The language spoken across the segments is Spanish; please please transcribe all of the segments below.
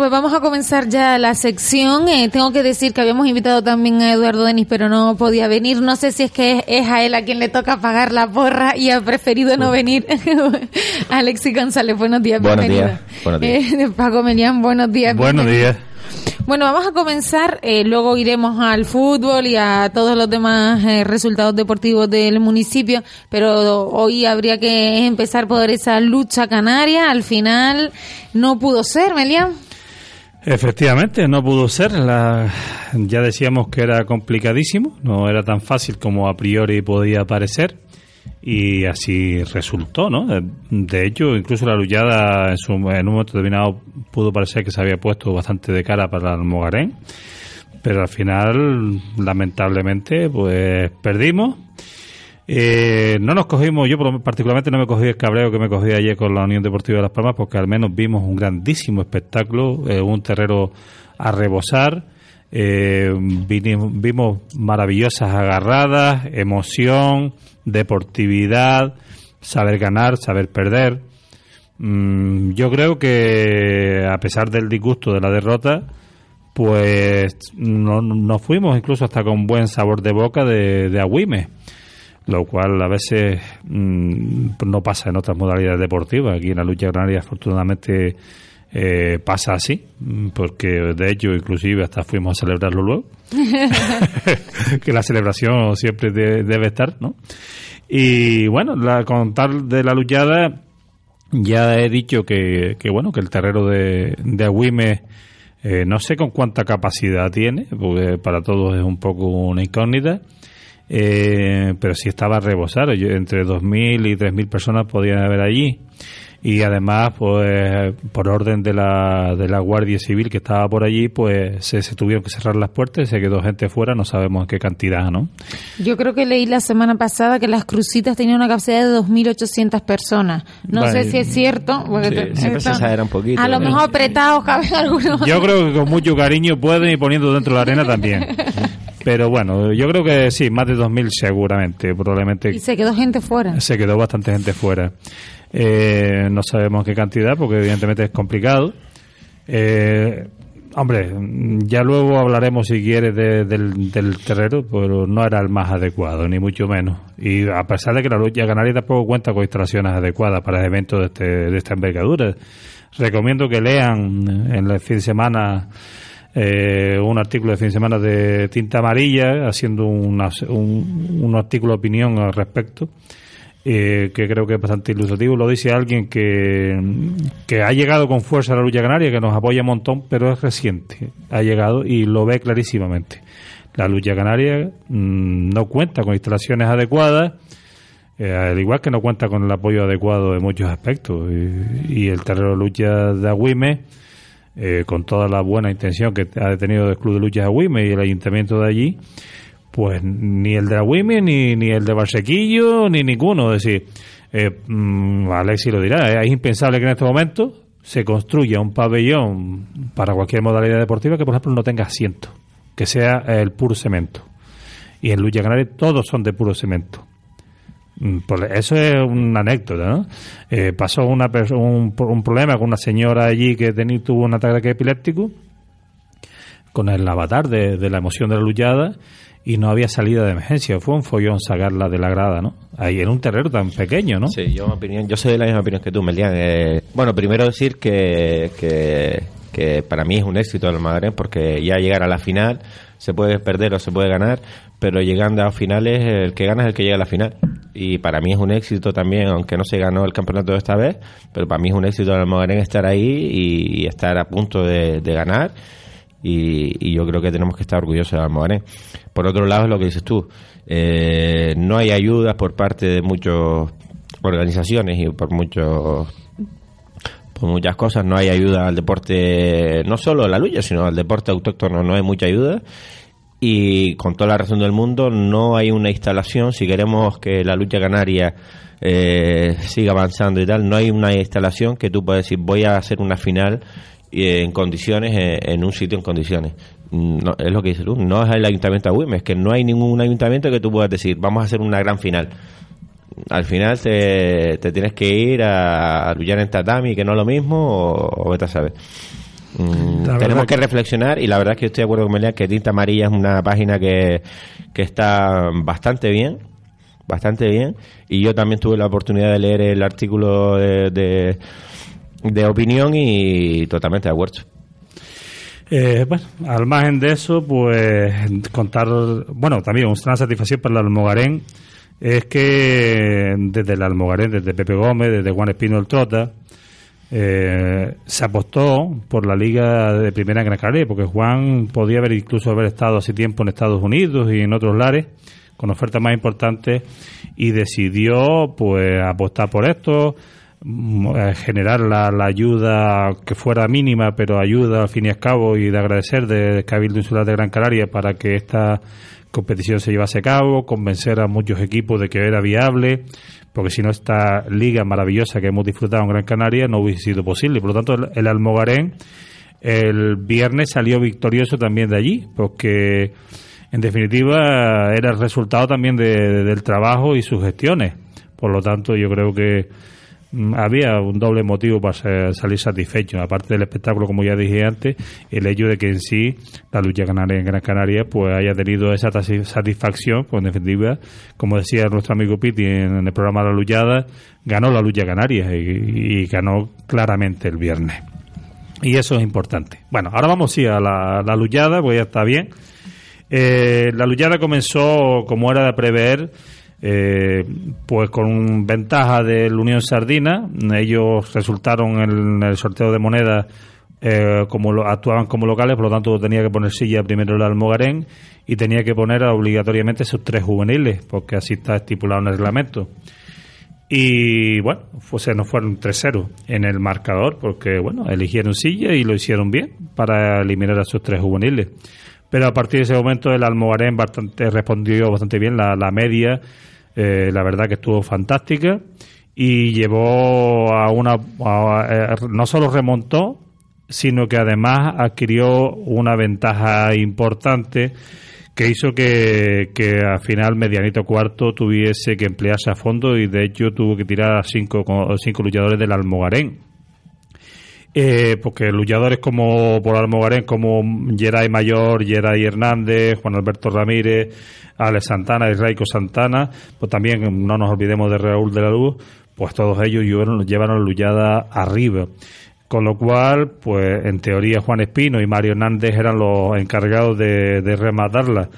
Pues vamos a comenzar ya la sección. Eh, tengo que decir que habíamos invitado también a Eduardo Denis, pero no podía venir. No sé si es que es, a él a quien le toca pagar la porra y ha preferido no venir. Alexis González, buenos días. Buenos días. Buenos días. Eh, Paco Melián, buenos días. Buenos días. Bueno, vamos a comenzar, eh, luego iremos al fútbol y a todos los demás eh, resultados deportivos del municipio, pero hoy habría que empezar por esa lucha canaria. Al final no pudo ser, Melián. Efectivamente, no pudo ser. La, ya decíamos que era complicadísimo, no era tan fácil como a priori podía parecer. Y así resultó, ¿no? De hecho, incluso la luchada en, su, en un momento determinado pudo parecer que se había puesto bastante de cara para el Mogarén. Pero al final, lamentablemente, pues perdimos. Eh, no nos cogimos, yo particularmente no me cogí el cabreo que me cogí ayer con la Unión Deportiva de Las Palmas porque al menos vimos un grandísimo espectáculo, eh, un terrero a rebosar, eh, vimos maravillosas agarradas, emoción, deportividad, saber ganar, saber perder. Mm, yo creo que a pesar del disgusto de la derrota, pues nos no fuimos incluso hasta con buen sabor de boca de, de lo cual a veces mm, no pasa en otras modalidades deportivas. Aquí en la lucha granaria, afortunadamente, eh, pasa así, mm, porque de hecho, inclusive hasta fuimos a celebrarlo luego. que la celebración siempre debe estar, ¿no? Y bueno, la, con tal de la luchada, ya he dicho que, que bueno, que el terreno de, de Agüime. Eh, no sé con cuánta capacidad tiene, porque para todos es un poco una incógnita eh, pero sí estaba rebosado. entre 2.000 y 3.000 personas podían haber allí. Y además, pues por orden de la, de la Guardia Civil que estaba por allí, pues se, tuvieron que cerrar las puertas, se quedó gente fuera, no sabemos en qué cantidad, ¿no? Yo creo que leí la semana pasada que las crucitas tenían una capacidad de 2.800 personas. No sé si es cierto. un poquito. A lo mejor apretados caben algunos. Yo creo que con mucho cariño pueden ir poniendo dentro de la arena también. Pero bueno, yo creo que sí, más de 2.000 seguramente, probablemente. Y se quedó gente fuera. Se quedó bastante gente fuera. Eh, no sabemos qué cantidad, porque evidentemente es complicado. Eh, hombre, ya luego hablaremos, si quieres, del, del terreno, pero no era el más adecuado, ni mucho menos. Y a pesar de que la lucha canaria tampoco cuenta con instalaciones adecuadas para eventos de, este, de esta envergadura, recomiendo que lean en el fin de semana eh, un artículo de fin de semana de tinta amarilla, haciendo un, un, artículo de opinión al respecto, eh, que creo que es bastante ilustrativo. Lo dice alguien que, que ha llegado con fuerza a la lucha canaria, que nos apoya un montón, pero es reciente. Ha llegado y lo ve clarísimamente. La lucha canaria mm, no cuenta con instalaciones adecuadas. Eh, al igual que no cuenta con el apoyo adecuado en muchos aspectos. Y, y el terreno de lucha de Agüime eh, con toda la buena intención que ha tenido el Club de Luchas Agüime y el ayuntamiento de allí, pues ni el de Agüime, ni, ni el de Barsequillo, ni ninguno. Es decir, eh, mm, Alexi lo dirá, es impensable que en este momento se construya un pabellón para cualquier modalidad deportiva que, por ejemplo, no tenga asiento, que sea el puro cemento. Y en Lucha Canaria todos son de puro cemento. Mm, eso es una anécdota, ¿no? Eh, pasó una un, un, problema con una señora allí que tenía, tuvo un ataque epiléptico con el avatar de, la emoción de la luchada y no había salida de emergencia. Fue un follón sacarla de la grada, ¿no? Ahí en un terreno tan pequeño, ¿no? Sí, yo, opinión, yo soy de la misma opinión que tú, Melian. Eh, bueno, primero decir que, que, que, para mí es un éxito el Madrid porque ya llegar a la final se puede perder o se puede ganar, pero llegando a finales, el que gana es el que llega a la final. Y para mí es un éxito también, aunque no se ganó el campeonato esta vez, pero para mí es un éxito el Almogarén estar ahí y, estar a punto de, ganar. y, yo creo que tenemos que estar orgullosos de Almogarén. Por otro lado, es lo que dices tú, eh, no hay ayudas por parte de muchas organizaciones y por muchos por muchas cosas no hay ayuda al deporte no solo a la lucha sino al deporte autóctono no hay mucha ayuda y con toda la razón del mundo no hay una instalación si queremos que la lucha canaria eh, siga avanzando y tal no hay una instalación que tú puedas decir voy a hacer una final en condiciones, en un sitio en condiciones. No, es lo que dice Luz, no es el ayuntamiento de Güemes, es que no hay ningún ayuntamiento que tú puedas decir, vamos a hacer una gran final. Al final te, tienes que ir a, luchar en tatami, que no es lo mismo, o, vete a saber. Mm, tenemos que, reflexionar y la verdad es que estoy de acuerdo con Melia que Tinta Amarilla es una página que, que está bastante bien, bastante bien. Y yo también tuve la oportunidad de leer el artículo de de opinión y totalmente de acuerdo. Eh, bueno, al margen de eso, pues contar, bueno, también una satisfacción para el Almogarén es que desde el Almogarén, desde Pepe Gómez, desde Juan Espino del Trota, eh, se apostó por la liga de primera Gran Canaria, porque Juan podía haber incluso haber estado hace tiempo en Estados Unidos y en otros lares con ofertas más importantes y decidió pues apostar por esto Mm, eh, generar la, ayuda que fuera mínima, pero ayuda al fin y al cabo y de agradecer de Cabildo Insular de Gran Canaria para que esta competición se llevase a cabo, convencer a muchos equipos de que era viable, porque si no esta liga maravillosa que hemos disfrutado en Gran Canaria no hubiese sido posible. Por lo tanto, el, Almogarén el viernes salió victorioso también de allí, porque en definitiva era el resultado también del trabajo y sus gestiones. Por lo tanto, yo creo que había un doble motivo para salir satisfecho, aparte del espectáculo, como ya dije antes, el hecho de que en sí la lucha canaria en Gran Canaria pues haya tenido esa satisfacción, pues en definitiva, como decía nuestro amigo Piti en el programa La Luchada, ganó la lucha canaria y, ganó claramente el viernes. Y eso es importante. Bueno, ahora vamos sí a la, la pues ya está bien. Eh, la luchada comenzó, como era de prever, eh, pues con ventaja del Unión Sardina. Ellos resultaron en el sorteo de monedas eh, como actuaban como locales, por lo tanto tenía que poner silla primero el Almogarén y tenía que poner obligatoriamente sus tres juveniles, porque así está estipulado en el reglamento. Y bueno, pues se nos fueron 3-0 en el marcador, porque bueno, eligieron silla y lo hicieron bien para eliminar a sus tres juveniles. Pero a partir de ese momento el Almogarén bastante, respondió bastante bien, la, la media eh, la verdad que estuvo fantástica y llevó a una eh, no solo remontó sino que además adquirió una ventaja importante que hizo que, que al final Medianito Cuarto tuviese que emplearse a fondo y de hecho tuvo que tirar a cinco, cinco luchadores del Almogarén. Eh, porque luchadores como por Almogarén, como Geray Mayor, Geray Hernández, Juan Alberto Ramírez, Alex Santana y Raico Santana, pues también no nos olvidemos de Raúl de la Luz, pues todos ellos llevaron, llevaron luchada arriba. Con lo cual, pues en teoría Juan Espino y Mario Hernández eran los encargados de, rematarla.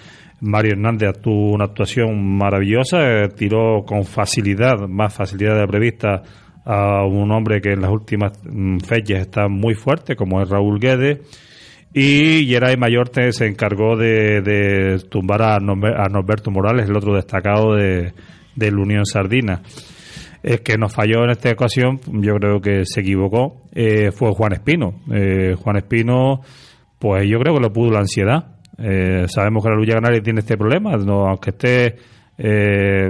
Mario Hernández tuvo una actuación maravillosa, eh, tiró con facilidad, más facilidad de la prevista, a un hombre que en las últimas mm, fechas está muy fuerte, como es Raúl Guedes y Geray Mayorte se encargó de, tumbar a, Norberto Morales, el otro destacado de, la Unión Sardina. El que nos falló en esta ocasión, yo creo que se equivocó, eh, fue Juan Espino. Eh, Juan Espino, pues yo creo que lo pudo la ansiedad. Eh, sabemos que la lucha canaria tiene este problema, no, aunque esté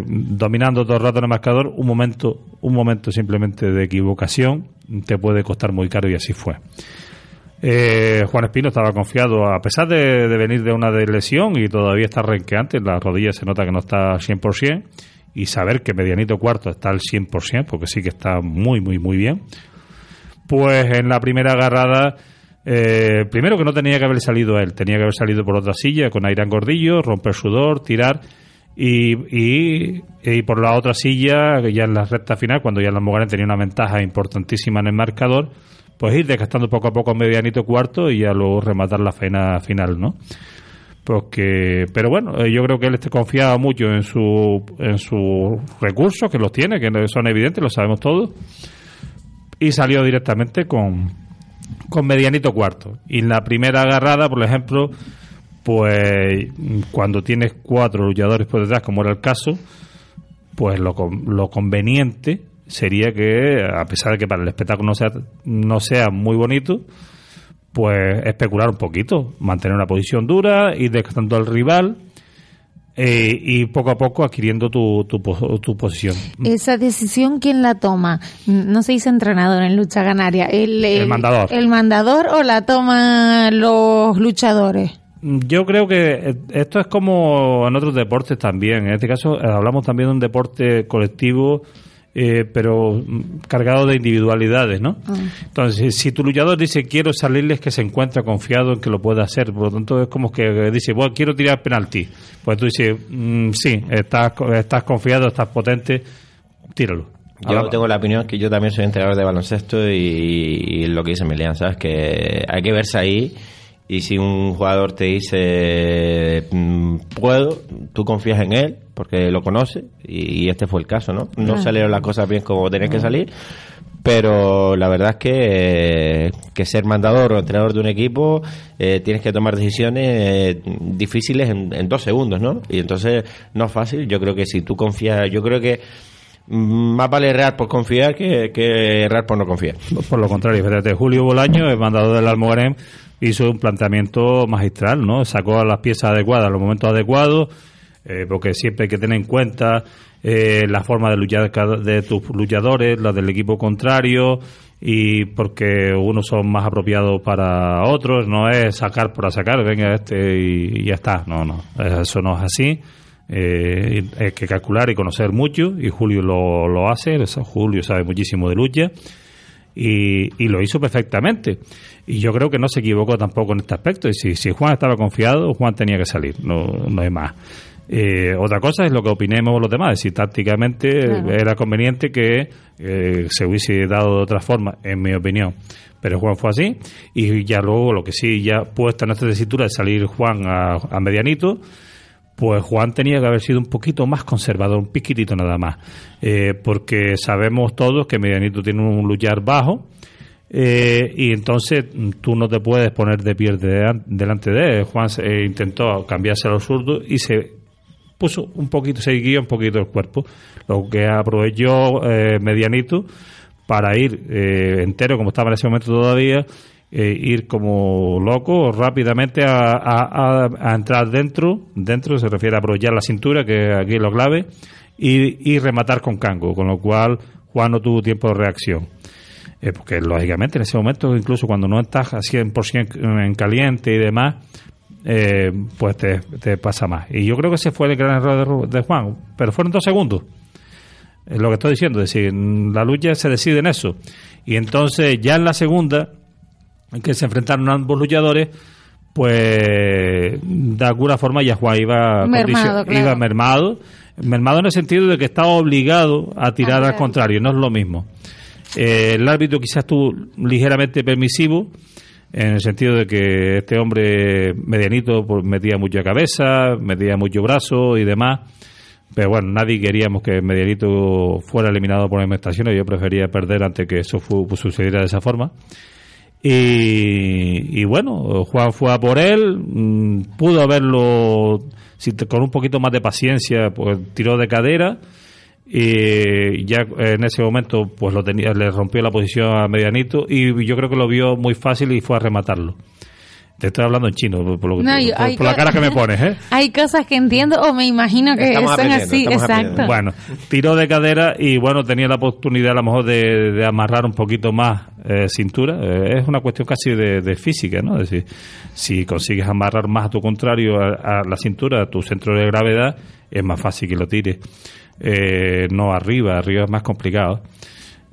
dominando todo el rato en el marcador, un momento, un momento simplemente de equivocación te puede costar muy caro y así fue. Eh, Juan Espino estaba confiado, a pesar de, venir de una lesión y todavía está renqueante, la rodilla se nota que no está al 100%, y saber que Medianito Cuarto está al 100%, porque sí que está muy, muy, muy bien, pues en la primera agarrada, eh, primero que no tenía que haber salido él, tenía que haber salido por otra silla con Airán Gordillo, romper sudor, tirar, y, y, por la otra silla, ya en la recta final, cuando ya la Mogarén tenía una ventaja importantísima en el marcador, pues ir desgastando poco a poco medianito cuarto y ya luego rematar la faena final, ¿no? Porque, pero bueno, eh, yo creo que él esté confiado mucho en su en sus recursos, que los tiene, que son evidentes, lo sabemos todos, y salió directamente con, con medianito cuarto. Y en la primera agarrada, por ejemplo, pues cuando tienes cuatro luchadores por detrás, como era el caso, pues lo, lo conveniente sería que, a pesar de que para el espectáculo no sea, no sea muy bonito, pues especular un poquito, mantener una posición dura, ir desgastando al rival eh, y poco a poco adquiriendo tu, tu, tu, posición. Esa decisión, ¿quién la toma? No se dice entrenador en lucha ganaria. ¿El, el, mandador. ¿El mandador o la toman los luchadores? Yo creo que esto es como en otros deportes también. En este caso eh, hablamos también de un deporte colectivo eh, pero cargado de individualidades, ¿no? Ah. Entonces, si tu luchador dice quiero salirles que se encuentra confiado en que lo pueda hacer, por lo tanto es como que dice, bueno, quiero tirar penalti, pues tú dices, mm, sí, estás, estás confiado, estás potente, tíralo. Yo tengo la opinión que yo también soy entrenador de baloncesto y, lo que dice Melian, ¿sabes? Que hay que verse ahí y si un jugador te dice mm, puedo, tú confías en él porque lo conoce y, este fue el caso, ¿no? No salieron las cosas bien como tenían que salir, pero la verdad es que, que ser mandador o entrenador de un equipo eh, tienes que tomar decisiones eh, difíciles en, dos segundos, ¿no? Y entonces no es fácil. Yo creo que si tú confías, yo creo que mm, más vale errar por confiar que, que errar por no confiar. Por lo contrario, fíjate, Julio Bolaño, el mandador del Almogarén, hizo un planteamiento magistral, ¿no? Sacó las piezas adecuadas en los momentos adecuados, eh, porque siempre hay que tener en cuenta eh, la forma de luchar de tus luchadores, la del equipo contrario, y porque unos son más apropiados para otros, no es sacar por sacar, venga este y, ya está, no, no, eso no es así. Eh, hay que calcular y conocer mucho, y Julio lo, lo hace, Julio sabe muchísimo de lucha y, lo hizo perfectamente. Y yo creo que no se equivocó tampoco en este aspecto. Y si, si Juan estaba confiado, Juan tenía que salir, no, no hay más. Eh, otra cosa es lo que opinemos los demás, si tácticamente era conveniente que eh, se hubiese dado de otra forma, en mi opinión. Pero Juan fue así, y ya luego lo que sí, ya puesta en nuestra tesitura de salir Juan a, a medianito, pues Juan tenía que haber sido un poquito más conservador, un piquitito nada más, eh, porque sabemos todos que Medianito tiene un luchar bajo, eh, y entonces tú no te puedes poner de pie delante de él. Juan eh, intentó cambiarse a los zurdos y se puso un poquito, se guió un poquito el cuerpo, lo que aprovechó Medianito para ir entero, como estaba en ese momento todavía, eh, ir como loco rápidamente a, entrar dentro, dentro se refiere a aprovechar la cintura, que aquí es lo clave, y, rematar con cango, con lo cual Juan no tuvo tiempo de reacción. Eh, porque lógicamente en ese momento, incluso cuando no estás a 100% en caliente y demás, eh, pues te, pasa más. Y yo creo que ese fue el gran error de, de Juan, pero fueron dos segundos. Es lo que estoy diciendo, es decir, la lucha se decide en eso. Y entonces ya en la segunda, en que se enfrentaron ambos luchadores, pues de alguna forma ya Juan iba mermado, iba mermado, mermado en el sentido de que estaba obligado a tirar al contrario, no es lo mismo. Eh, el árbitro quizás estuvo ligeramente permisivo, en el sentido de que este hombre medianito pues, metía mucha cabeza, metía mucho brazo y demás. Pero bueno, nadie queríamos que Medianito fuera eliminado por alimentación. Yo prefería perder antes que eso sucediera de esa forma. Y, bueno, Juan fue a por él, mm, pudo haberlo, si con un poquito más de paciencia, pues tiró de cadera. Y ya en ese momento pues lo tenía, le rompió la posición a Medianito y yo creo que lo vio muy fácil y fue a rematarlo. Te estoy hablando en chino, por, la cara que me pones, ¿eh? Hay cosas que entiendo o me imagino que son así, exacto. Bueno, tiró de cadera y bueno, tenía la oportunidad a lo mejor de, amarrar un poquito más eh, cintura. Eh, es una cuestión casi de, física, ¿no? Es decir, si consigues amarrar más a tu contrario a, la cintura, a tu centro de gravedad, es más fácil que lo tires. Eh, no arriba, arriba es más complicado.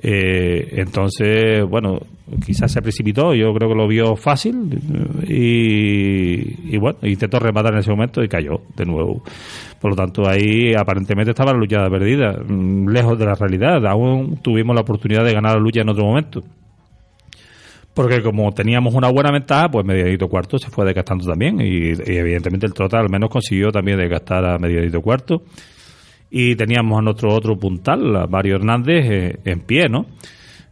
Eh, entonces, bueno, quizás se precipitó, yo creo que lo vio fácil y, y, bueno, intentó rematar en ese momento y cayó de nuevo. Por lo tanto, ahí aparentemente estaba la lucha perdida, mm, lejos de la realidad. Aún tuvimos la oportunidad de ganar la lucha en otro momento. Porque como teníamos una buena ventaja, pues Mediadito Cuarto se fue desgastando también y, y evidentemente el Trota al menos consiguió también desgastar a Mediadito Cuarto y teníamos a nuestro otro puntal, Mario Hernández, eh, en pie, ¿no?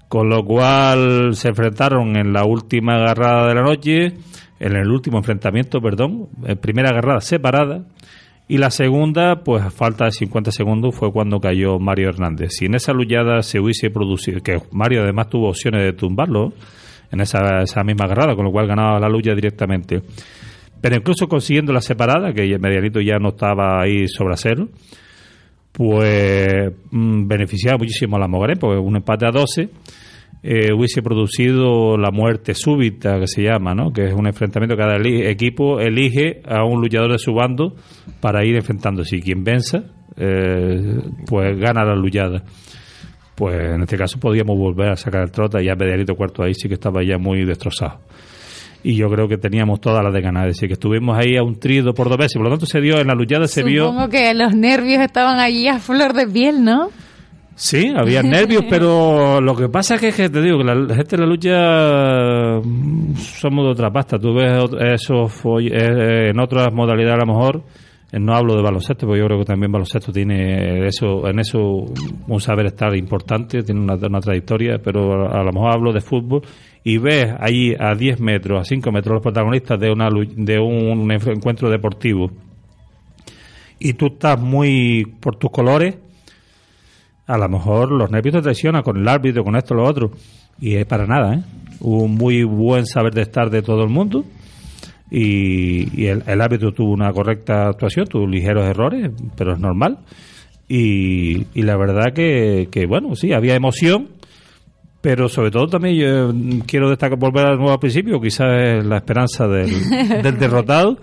Con lo cual se enfrentaron en la última agarrada de la noche, en el último enfrentamiento, perdón, en primera agarrada separada, y la segunda, pues a falta de 50 segundos, fue cuando cayó Mario Hernández. Si en esa luchada se hubiese producido, que Mario además tuvo opciones de tumbarlo en esa, esa misma agarrada, con lo cual ganaba la lucha directamente. Pero incluso consiguiendo la separada, que Medianito ya no estaba ahí sobre cero, pues mm, beneficiaba muchísimo a la Mogarén, porque un empate a 12 eh, hubiese producido la muerte súbita, que se llama, ¿no? que es un enfrentamiento que cada equipo elige a un luchador de su bando para ir enfrentándose. Y quien venza, eh, pues gana la luchada. Pues en este caso podíamos volver a sacar el trota y ya Medianito Cuarto ahí sí que estaba ya muy destrozado y yo creo que teníamos todas las de ganar. Es decir, que estuvimos ahí a un trido por dos veces. Por lo tanto, se dio en la luchada, se vio. Supongo que los nervios estaban allí a flor de piel, ¿no? Sí, había nervios, pero lo que pasa es que, te digo que la gente de la lucha mm, somos de otra pasta. Tú ves eso eh, eh, en otras modalidades a lo mejor. Eh, no hablo de baloncesto, porque yo creo que también baloncesto tiene eso, en eso un saber estar importante, tiene una, una trayectoria, pero a lo mejor hablo de fútbol y ves ahí a 10 metros, a 5 metros los protagonistas de, una, de un encuentro deportivo y tú estás muy por tus colores, a lo mejor los nervios te traicionan con el árbitro, con esto, lo otro. Y es para nada, ¿eh? Un muy buen saber de estar de todo el mundo. Y, el, árbitro tuvo una correcta actuación, tuvo ligeros errores, pero es normal. Y, y la verdad que, que, bueno, sí, había emoción, pero sobre todo también yo quiero destacar, volver al nuevo principio, quizás la esperanza del, del derrotado,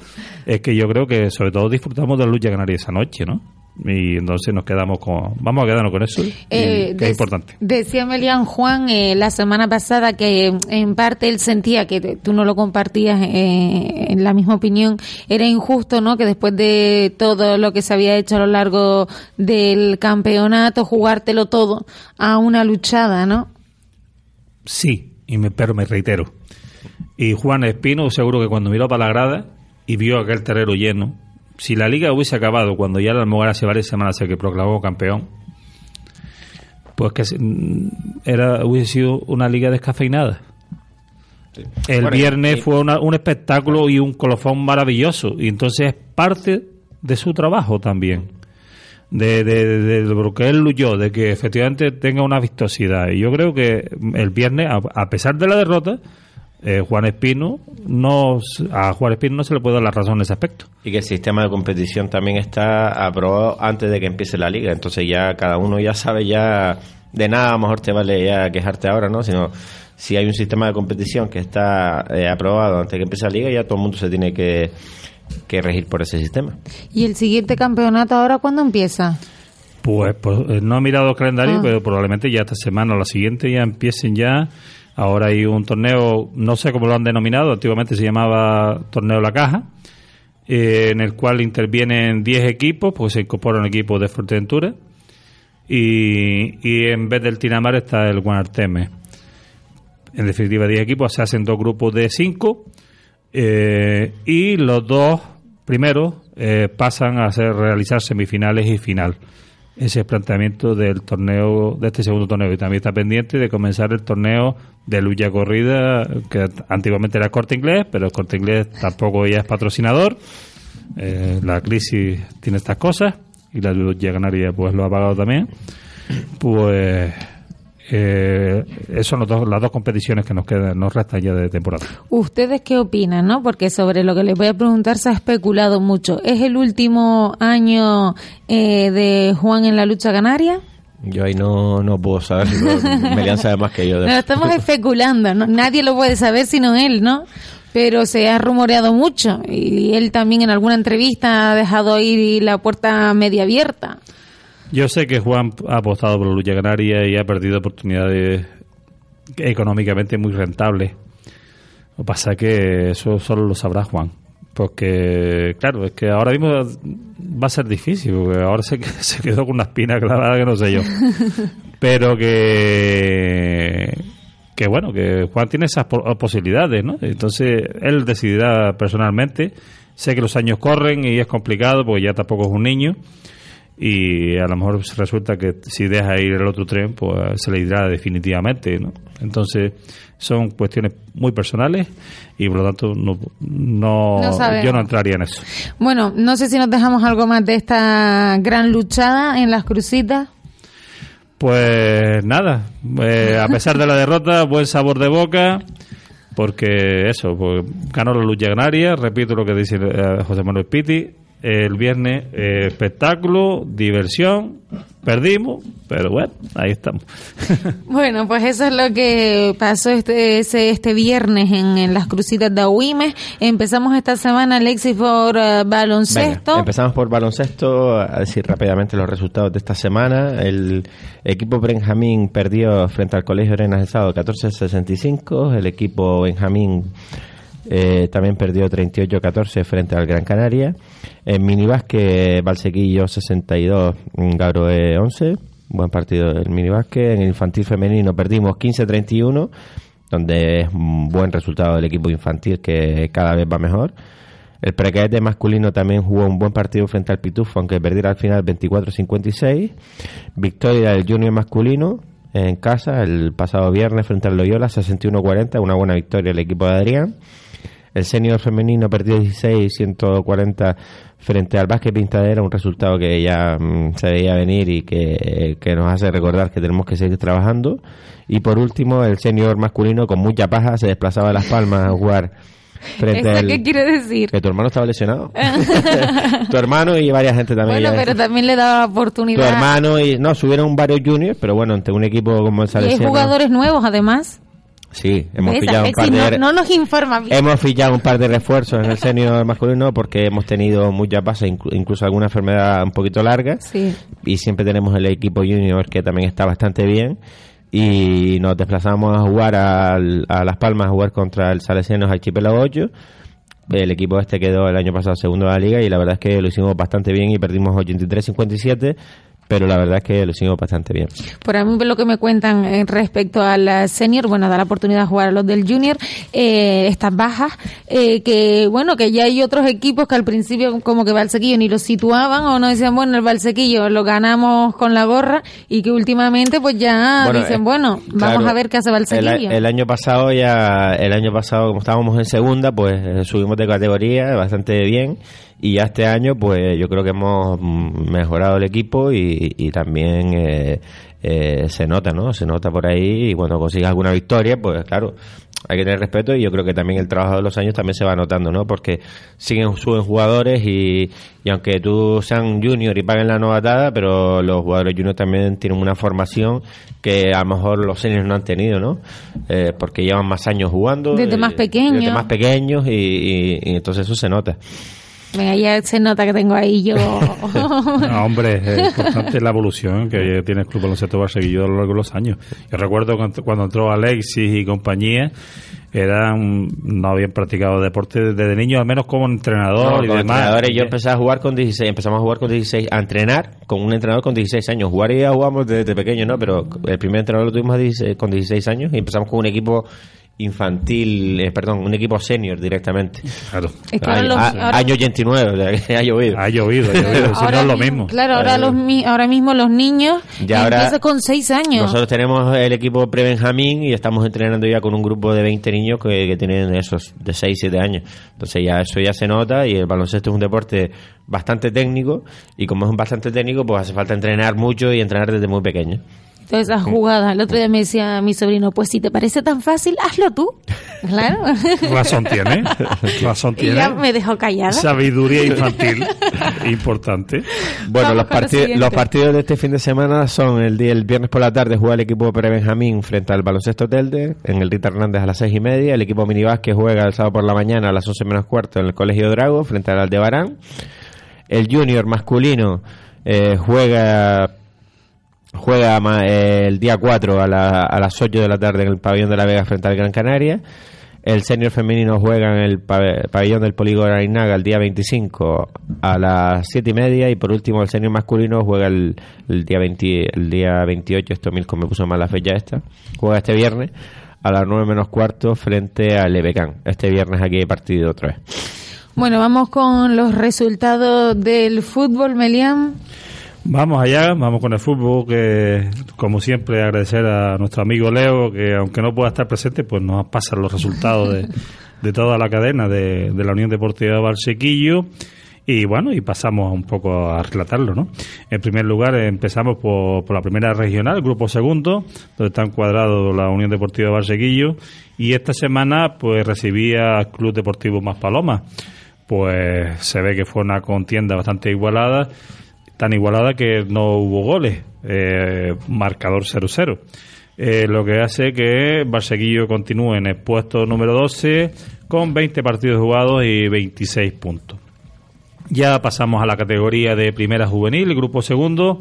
es que yo creo que sobre todo disfrutamos de la lucha canaria esa noche, ¿no? y entonces nos quedamos con vamos a quedarnos con eso eh, que es importante. decía Melian Juan eh, la semana pasada que en parte él sentía que tú no lo compartías eh, en la misma opinión era injusto no que después de todo lo que se había hecho a lo largo del campeonato jugártelo todo a una luchada no Sí, y me, pero me reitero. Y Juan Espino, seguro que cuando miró para la grada y vio aquel terreno lleno, si la liga hubiese acabado cuando ya la Almogara hace varias semanas se que proclamó campeón, pues que mm, era hubiese sido una liga descafeinada. El viernes fue un espectáculo y un colofón maravilloso, y entonces es parte de su trabajo también de, de, lo que él luchó, de que efectivamente tenga una vistosidad. Y yo creo que el viernes, a, pesar de la derrota, eh, Juan Espino no a Juan Espino no se le puede dar la razón en ese aspecto. Y que el sistema de competición también está aprobado antes de que empiece la liga, entonces ya cada uno ya sabe ya de nada a lo mejor te vale ya quejarte ahora, ¿no? Sino si hay un sistema de competición que está eh, aprobado antes de que empiece la liga, ya todo el mundo se tiene que que regir por ese sistema. ¿Y el siguiente campeonato ahora cuándo empieza? Pues, pues eh, no he mirado el calendario, ah. pero probablemente ya esta semana o la siguiente ya empiecen ya. Ahora hay un torneo, no sé cómo lo han denominado, antiguamente se llamaba Torneo La Caja, eh, en el cual intervienen 10 equipos, pues se incorpora un equipo de Fuerteventura. Y, y en vez del Tinamar está el Guanarteme. En definitiva, 10 equipos, se hacen dos grupos de 5 eh, y los dos primeros eh, pasan a hacer, realizar semifinales y final. Ese es planteamiento del torneo, de este segundo torneo. Y también está pendiente de comenzar el torneo de lucha corrida, que antiguamente era Corte Inglés, pero Corte Inglés tampoco ya es patrocinador. Eh, la crisis tiene estas cosas y la lucha ganaría pues lo ha pagado también. Pues eh, esas son las dos competiciones que nos quedan, nos restan ya de temporada. ¿Ustedes qué opinan, no? Porque sobre lo que les voy a preguntar se ha especulado mucho. ¿Es el último año eh, de Juan en la lucha canaria? Yo ahí no, no puedo saber, Melian sabe más que yo. De estamos especulando, nadie lo puede saber sino él, ¿no? Pero se ha rumoreado mucho y él también en alguna entrevista ha dejado ir la puerta media abierta. Yo sé que Juan ha apostado por la lucha canaria y ha perdido oportunidades económicamente muy rentables. Lo que pasa es que eso solo lo sabrá Juan. Porque, claro, es que ahora mismo va a ser difícil, porque ahora se, se quedó con una espina clavada que no sé yo. Pero que, que bueno, que Juan tiene esas posibilidades, ¿no? Entonces, él decidirá personalmente. Sé que los años corren y es complicado, porque ya tampoco es un niño y a lo mejor resulta que si deja ir el otro tren, pues se le irá definitivamente, ¿no? Entonces, son cuestiones muy personales y por lo tanto no, no, yo no entraría en eso. Bueno, no sé si nos dejamos algo más de esta gran luchada en las crucitas. Pues nada, eh, a pesar de la derrota, buen sabor de boca, porque eso, pues ganó la lucha canaria, repito lo que dice eh, José Manuel Pitti, el viernes eh, espectáculo, diversión, perdimos, pero bueno, ahí estamos. bueno, pues eso es lo que pasó este este viernes en, las crucitas de Aguimes. Empezamos esta semana, Alexis, por eh, baloncesto. empezamos por baloncesto, a decir rápidamente los resultados de esta semana. El equipo Benjamín perdió frente al Colegio Arenas del Sábado 14-65, el equipo Benjamín eh, también perdió 38-14 frente al Gran Canaria. En minibásquet, Valsequillo 62, Gabroe 11. Buen partido del minibásquet. En el infantil femenino perdimos 15-31, donde es un buen resultado del equipo infantil que cada vez va mejor. El precaete masculino también jugó un buen partido frente al Pitufo, aunque perdiera al final 24-56. Victoria del junior masculino en casa el pasado viernes frente al Loyola 61-40, una buena victoria del equipo de Adrián. El senior femenino perdió 16, 140 frente al básquet Pintadera, un resultado que ya mm, se veía venir y que, nos hace recordar que tenemos que seguir trabajando. Y por último, el senior masculino con mucha paja se desplazaba a Las Palmas a jugar frente al... ¿Qué quiere decir? Que tu hermano estaba lesionado. tu hermano y varias gente también. Bueno, pero también le daba oportunidad. Tu hermano y... No, subieron varios juniors, pero bueno, ante un equipo como el Salesiano... Y hay jugadores nuevos, además. Sí, hemos pillado un par de no, nos informa Hemos pillado un par de refuerzos en el senior masculino porque hemos tenido muchas bases, incluso alguna enfermedad un poquito larga. Sí. Y siempre tenemos el equipo junior que también está bastante bien. Y nos desplazamos a jugar a, Las Palmas a jugar contra el Salesianos Archipelago 8. El equipo este quedó el año pasado segundo de la liga y la verdad es que lo hicimos bastante bien y perdimos 83-57 pero la verdad es que lo hicimos bastante bien. Por a mí lo que me cuentan eh, respecto al senior, bueno, da la oportunidad de jugar a los del junior, eh, estas bajas, eh, que bueno, que ya hay otros equipos que al principio como que Valsequillo ni lo situaban o no decían, bueno, el Valsequillo lo ganamos con la gorra y que últimamente pues ya dicen, bueno, vamos a ver qué hace Valsequillo. El, año pasado ya, el año pasado como estábamos en segunda, pues subimos de categoría bastante bien y ya este año, pues yo creo que hemos mejorado el equipo y, también eh, eh, se nota, ¿no? Se nota por ahí y cuando consigas alguna victoria, pues claro, hay que tener respeto y yo creo que también el trabajo de los años también se va notando, ¿no? Porque siguen, suben jugadores y, y aunque tú sean junior y paguen la novatada, pero los jugadores junior también tienen una formación que a lo mejor los seniors no han tenido, ¿no? Eh, porque llevan más años jugando. Desde más pequeños. Desde más pequeños y entonces eso se nota. Venga, ya se nota que tengo ahí yo. no, hombre, es importante la evolución que tiene el Club Baloncesto Barseguillo a lo largo de los años. Yo recuerdo cuando entró Alexis y compañía, eran no habían practicado deporte desde niños, al menos como entrenador y demás. yo empecé a jugar con 16, empezamos a jugar con 16, a entrenar con un entrenador con 16 años. Jugar ya jugamos desde pequeño, ¿no? Pero el primer entrenador lo tuvimos con 16 años y empezamos con un equipo infantil, eh, perdón, un equipo senior directamente. Claro. año 89, ha llovido. Ha llovido, ha llovido, si no es lo mismo. Claro, ahora, los, ahora mismo los niños ya ahora con 6 años. Nosotros tenemos el equipo pre-Benjamín y estamos entrenando ya con un grupo de 20 niños que, que tienen esos de 6, 7 años. Entonces ya eso ya se nota y el baloncesto es un deporte bastante técnico y como es bastante técnico pues hace falta entrenar mucho y entrenar desde muy pequeño. Toda esa jugada. El otro día me decía mi sobrino, pues si te parece tan fácil, hazlo tú. Claro. Razón tiene. Razón tiene. Y ya me dejó callada. Sabiduría infantil. Importante. Bueno, los, partidos, los partidos de este fin de semana son el día el viernes por la tarde juega el equipo Pere Benjamín frente al baloncesto Telde en el Rita Hernández a las seis y media. El equipo que juega el sábado por la mañana a las once menos cuarto en el Colegio Drago frente al Aldebarán. El junior masculino eh, juega Juega el día 4 a, a las 8 de la tarde en el pabellón de la Vega frente al Gran Canaria. El senior femenino juega en el pabellón del Polígono Ainaga el día 25 a las 7 y media. Y por último, el senior masculino juega el, día, 20, el día 28. Esto Milko me puso mal la fecha esta. Juega este viernes a las 9 menos cuarto frente al Ebecán. Este viernes aquí hay partido otra vez. Bueno, vamos con los resultados del fútbol, Melián. Vamos allá, vamos con el fútbol, que como siempre agradecer a nuestro amigo Leo, que aunque no pueda estar presente, pues nos pasan los resultados de, de toda la cadena de, de la Unión Deportiva Barsequillo. Y bueno, y pasamos un poco a relatarlo, ¿no? En primer lugar, empezamos por, por la primera regional, grupo segundo, donde está encuadrado la Unión Deportiva Barsequillo. Y esta semana, pues recibía al Club Deportivo Más Paloma. Pues se ve que fue una contienda bastante igualada tan igualada que no hubo goles, eh, marcador 0-0. Eh, lo que hace que Barseguillo continúe en el puesto número 12 con 20 partidos jugados y 26 puntos. Ya pasamos a la categoría de primera juvenil, grupo segundo.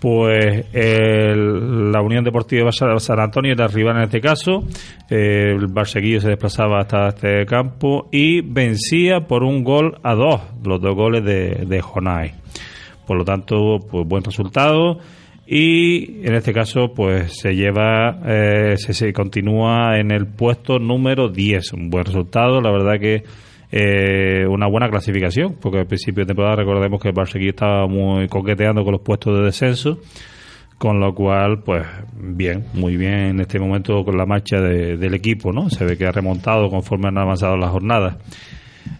Pues la Unión Deportiva de San Antonio era rival en este caso. el Barseguillo se desplazaba hasta este campo y vencía por un gol a dos, los dos goles de, de. Por lo tanto, pues buen resultado. Y en este caso pues se lleva eh, se, se, continúa en el puesto número 10 un buen resultado la verdad que eh, una buena clasificación porque al principio de temporada recordemos que el Barcelona estaba muy coqueteando con los puestos de descenso con lo cual pues bien muy bien en este momento con la marcha de, del equipo no se ve que ha remontado conforme han avanzado las jornadas.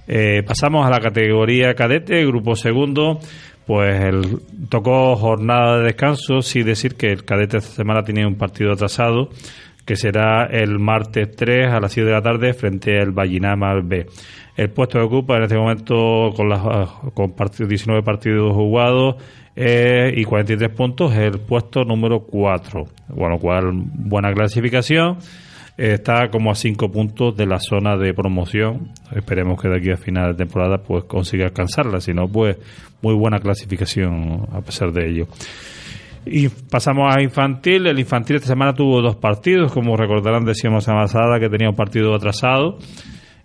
Eh, pasamos a la categoría cadete grupo segundo pues el, tocó jornada de descanso, sí decir que el cadete esta semana tiene un partido atrasado, que será el martes 3 a las 7 de la tarde frente al Vallinama B. El puesto que ocupa en este momento con, las, con 19 partidos jugados eh, y 43 puntos el puesto número 4, con lo cual buena clasificación está como a cinco puntos de la zona de promoción. Esperemos que de aquí a final de temporada pues consiga alcanzarla, si no pues muy buena clasificación a pesar de ello. Y pasamos a infantil. El infantil esta semana tuvo dos partidos, como recordarán decíamos avanzada que tenía un partido atrasado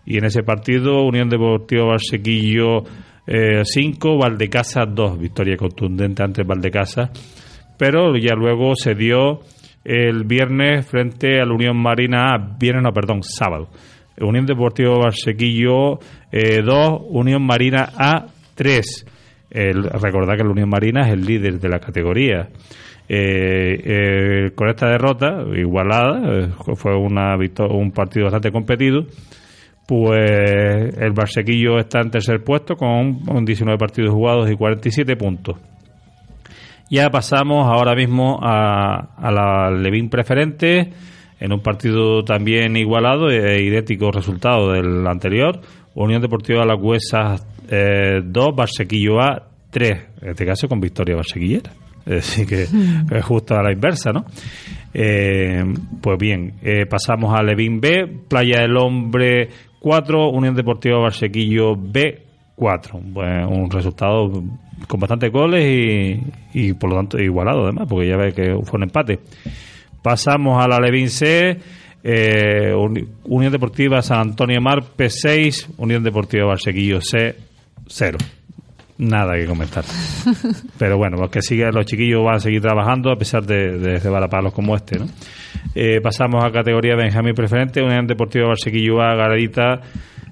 y en ese partido Unión Deportiva Barsequillo 5, eh, Valdecasa 2, victoria contundente ante Valdecasa, pero ya luego se dio el viernes frente a la Unión Marina viernes no, perdón, sábado. Unión Deportivo Barsequillo 2, eh, Unión Marina A 3. El, recordad que la Unión Marina es el líder de la categoría. Eh, eh, con esta derrota igualada, fue una un partido bastante competido, pues el Barsequillo está en tercer puesto con 19 partidos jugados y 47 puntos. Ya pasamos ahora mismo a, a la Levin preferente en un partido también igualado e idéntico resultado del anterior. Unión Deportiva La Cuesa 2, eh, Barsequillo A 3, en este caso con victoria barsequillera. Decir, que es justo a la inversa, ¿no? Eh, pues bien, eh, pasamos a Levin B, Playa del Hombre 4, Unión Deportiva Barsequillo B 4. Bueno, un resultado con bastantes goles y, y, por lo tanto igualado además, porque ya ve que fue un empate. Pasamos a la Levin C, eh, Unión Deportiva San Antonio Mar P6, Unión Deportiva Barsequillo C 0. Nada que comentar. Pero bueno, pues que sigue, los chiquillos van a seguir trabajando a pesar de, de, palos como este. ¿no? Eh, pasamos a categoría Benjamín Preferente, Unión Deportiva Barsequillo A, Garadita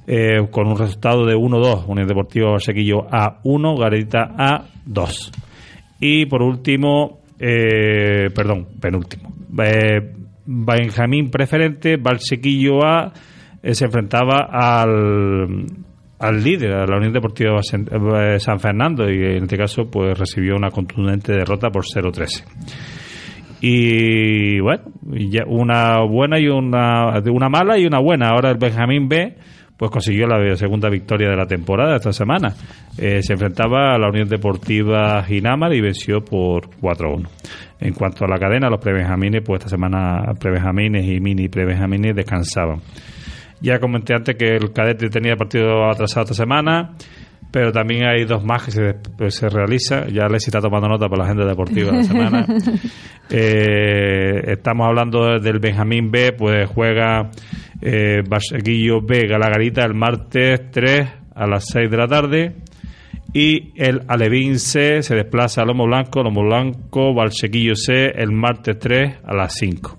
eh, con un resultado de 1-2. Unión Deportiva Barsequillo A1, Garedita A2. Y por último, eh, perdón, penúltimo. Eh, Benjamín Preferente, Barsequillo A eh, se enfrentaba al, líder, a la Unión Deportiva eh, San Fernando, y en este caso pues recibió una contundente derrota por 0-13. Y bueno, una buena y una, una mala y una buena. Ahora el Benjamín B pues consiguió la segunda victoria de la temporada esta semana. Eh, se enfrentaba a la Unión Deportiva Ginamar y venció por 4-1. En cuanto a la cadena, los prebenjamines, pues esta semana prebenjamines y mini prebenjamines descansaban. Ya comenté antes que el cadete tenía partido atrasado esta semana, pero también hay dos más que se, pues, se realizan. Ya les está tomando nota por la agenda deportiva de la semana. eh, estamos hablando del Benjamín B, pues juega eh, Barseguillo B, Galagarita el martes 3 a las 6 de la tarde. Y el Alevín C se desplaza a Lomo Blanco, Lomo Blanco, Barseguillo C el martes 3 a las 5.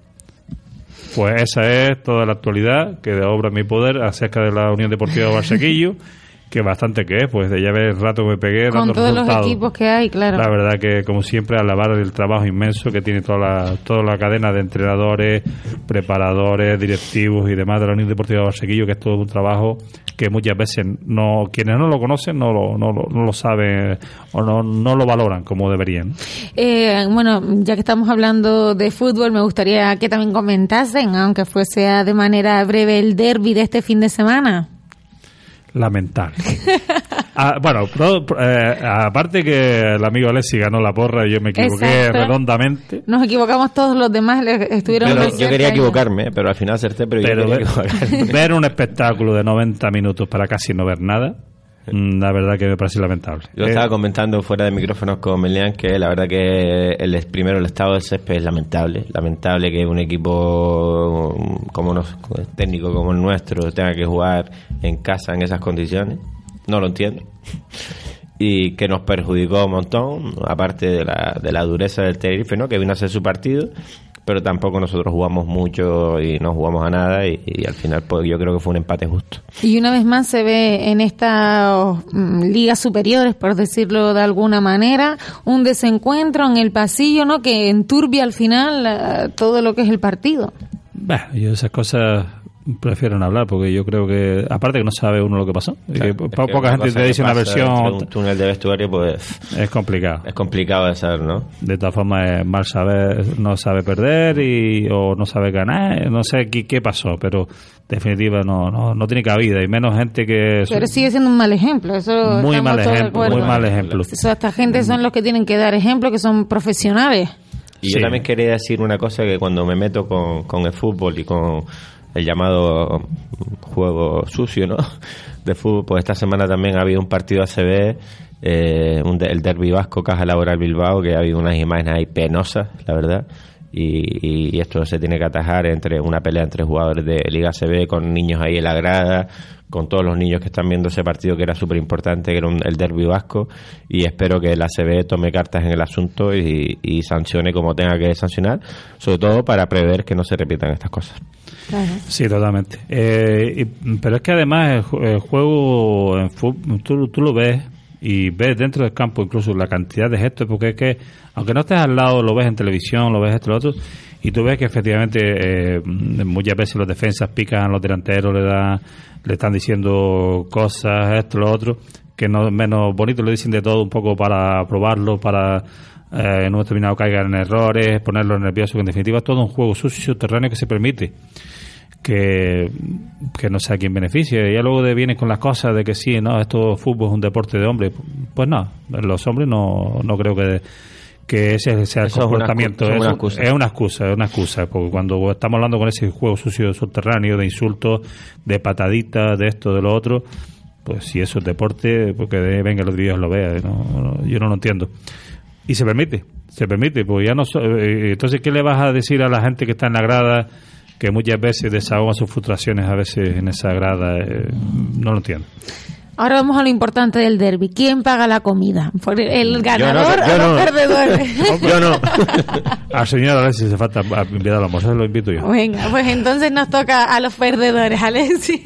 Pues esa es toda la actualidad que de obra mi poder acerca de la Unión Deportiva Barsequillo. que bastante que es, pues de ya ver el rato que me pegué. Con dando todos los equipos que hay, claro. La verdad que, como siempre, alabar el trabajo inmenso que tiene toda la, toda la cadena de entrenadores, preparadores, directivos y demás de la Unión Deportiva de Barsequillo, que es todo un trabajo que muchas veces no quienes no lo conocen no lo, no lo, no lo saben o no, no lo valoran como deberían. Eh, bueno, ya que estamos hablando de fútbol, me gustaría que también comentasen, aunque fuese de manera breve, el derby de este fin de semana. Lamentable. Ah, bueno, pro- pro- eh, aparte que el amigo Alessi ganó la porra y yo me equivoqué Exacto. redondamente. Nos equivocamos todos los demás, le- estuvieron no- yo quería equivocarme, ¿eh? pero al final acerté, pero, Pero yo ver, quería equivocarme. ver un espectáculo de 90 minutos para casi no ver nada, la verdad que me parece lamentable. Yo Eh, estaba comentando fuera de micrófonos con Melian que la verdad que el primero el estado del césped es lamentable, lamentable que un equipo um, como nos, técnico como el nuestro tenga que jugar en casa en esas condiciones, no lo entiendo. Y que nos perjudicó un montón, aparte de la, de la dureza del Tenerife, ¿no? que vino a hacer su partido, pero tampoco nosotros jugamos mucho y no jugamos a nada y, y al final pues yo creo que fue un empate justo. Y una vez más se ve en estas mm, ligas superiores, por decirlo de alguna manera, un desencuentro en el pasillo, ¿no? Que enturbia al final eh, todo lo que es el partido. bah, yo esas cosas prefiero no hablar porque yo creo que, aparte que no sabe uno lo que pasó, y que Claro, po- es que poca gente te dice una pasa versión, un túnel de vestuario pues es complicado. es complicado de saber, ¿no? De todas formas, es mal saber, no sabe perder y, o no sabe ganar, no sé qué, qué pasó, pero definitiva no, no, no tiene cabida y menos gente que... Pero sigue siendo un mal ejemplo. Eso muy mal ejemplo, muy mal ejemplo. Eso, esta gente son los que tienen que dar ejemplo, que son profesionales. Y Sí. yo también quería decir una cosa que cuando me meto con, con el fútbol y con el llamado juego sucio, ¿no? De fútbol, pues esta semana también ha habido un partido ACB, eh, un el derbi vasco Caja Laboral Bilbao, que ha habido unas imágenes ahí penosas, la verdad. Y, esto se tiene que atajar entre una pelea entre jugadores de Liga ACB con niños ahí en la grada, con todos los niños que están viendo ese partido que era súper importante, que era un- el derbi vasco, y espero que la ACB tome cartas en el asunto y sancione como tenga que sancionar, sobre todo para prever que no se repitan estas cosas. Sí, totalmente. Eh, y- pero es que además el, el juego en fútbol, tú, tú lo ves y ves dentro del campo incluso la cantidad de gestos, porque es que, aunque no estés al lado, lo ves en televisión, lo ves esto, lo otro, y tú ves que efectivamente eh, muchas veces los defensas pican los delanteros, le, dan, le están diciendo cosas, esto, lo otro, que no menos bonito, le dicen de todo un poco para probarlo, para eh, en un determinado caigan en errores, ponerlos nerviosos, que en definitiva es todo un juego sucio y subterráneo que se permite que, que no sé a quién beneficie. Ya luego de viene con las cosas de que sí, no, esto fútbol es un deporte de hombres. Pues no, los hombres no, no creo que, que ese sea el Eso comportamiento. es una excusa. es una excusa, es una excusa, porque cuando estamos hablando con ese juego sucio subterráneo, de insultos, de pataditas, de esto, de lo otro, pues si eso es deporte, porque de- venga los días lo vea, no- no- yo no lo entiendo. Y se permite, se permite, pues ya no so- eh, entonces ¿qué le vas a decir a la gente que está en la grada que muchas veces desahoga sus frustraciones a veces en esa grada? Eh, no lo entiendo. Ahora vamos a lo importante del derby. ¿Quién paga la comida? ¿Por el ganador yo o los no. perdedores? Yo no. Al señor a se falta a invitar al almuerzo, lo invito yo. Venga, pues entonces nos toca a los perdedores, Alessi.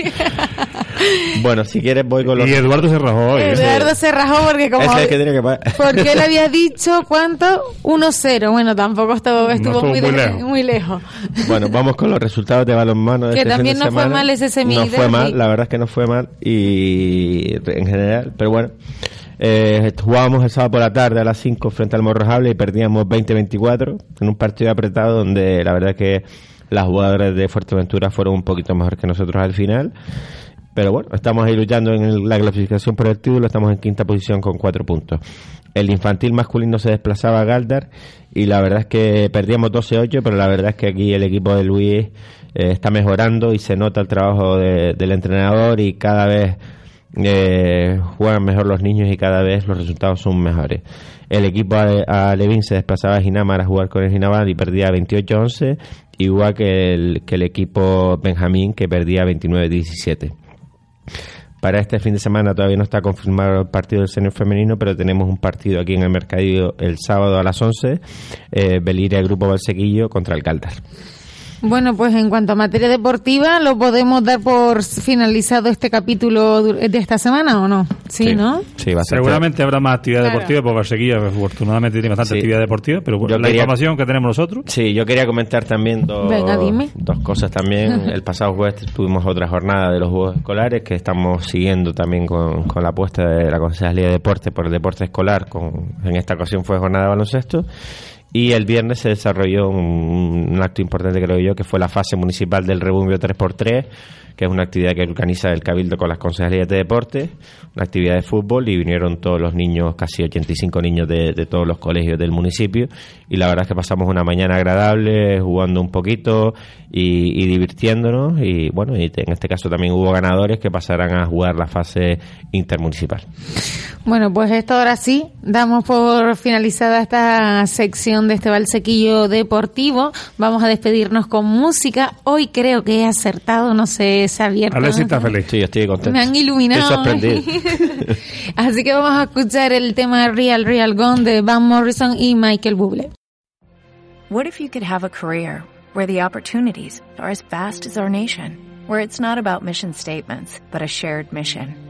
bueno, si quieres voy con los... Y Eduardo se rajó hoy. Eduardo se rajó porque como... Es el que tiene que pagar. Porque él había dicho, ¿cuánto? 1-0. Bueno, tampoco estuvo, estuvo, estuvo muy, muy de- lejos. muy lejos. Bueno, vamos con los resultados de balonmano. De Que este fin también de no fue semana. mal ese semi No fue mal, la verdad es que no fue mal y en general, pero bueno. Eh, jugábamos el sábado por la tarde a las 5 frente al Morrojable y perdíamos 20-24 en un partido apretado donde la verdad es que las jugadoras de Fuerteventura fueron un poquito mejor que nosotros al final. Pero bueno, estamos ahí luchando en la clasificación por el título, estamos en quinta posición con cuatro puntos. El infantil masculino se desplazaba a Galdar y la verdad es que perdíamos 12-8, pero la verdad es que aquí el equipo de Luis eh, está mejorando y se nota el trabajo de- del entrenador y cada vez eh, juegan mejor los niños y cada vez los resultados son mejores. El equipo a, a Levin se desplazaba a Ginamar a jugar con el Ginamar y perdía 28-11, igual que el, que el equipo Benjamín que perdía 29-17. Para este fin de semana todavía no está confirmado el partido del senior femenino, pero tenemos un partido aquí en el Mercadillo el sábado a las 11, eh, Beliria Grupo Valsequillo contra el. Bueno, pues en cuanto a materia deportiva, ¿lo podemos dar por finalizado este capítulo de esta semana o no? Sí, ¿no? Sí, va a ser Seguramente habrá más actividad deportiva, porque Seguilla afortunadamente tiene bastante Sí. actividad deportiva, pero bueno, Yo la quería- información que tenemos nosotros. Sí, yo quería comentar también dos, Venga, dime. dos cosas también. El pasado jueves tuvimos otra jornada de los Juegos Escolares que estamos siguiendo también con, con la apuesta de la Consejería de Deporte por el deporte escolar. Con, en esta ocasión fue jornada de baloncesto. Y el viernes se desarrolló un, acto importante, creo yo, que fue la fase municipal del Rebumbio 3x3, que es una actividad que organiza el Cabildo con las Consejerías de Deporte, una actividad de fútbol, y vinieron todos los niños, casi 85 niños de, de todos los colegios del municipio, y la verdad es que pasamos una mañana agradable, jugando un poquito y, y divirtiéndonos, y bueno, y en este caso también hubo ganadores que pasarán a jugar la fase intermunicipal. Bueno, pues esto ahora sí, damos por finalizada esta sección de este balsequillo deportivo. Vamos a despedirnos con música. Hoy creo que he acertado, no sé, Xavier. Alexis está feliz. Sí, yo estoy contento. Me han iluminado. Sorprendido. Así que vamos a escuchar el tema Real Real Gone de Van Morrison y Michael Bublé. What if you could have a career where the opportunities are as vast as our nation, where it's not about mission statements, but a shared mission?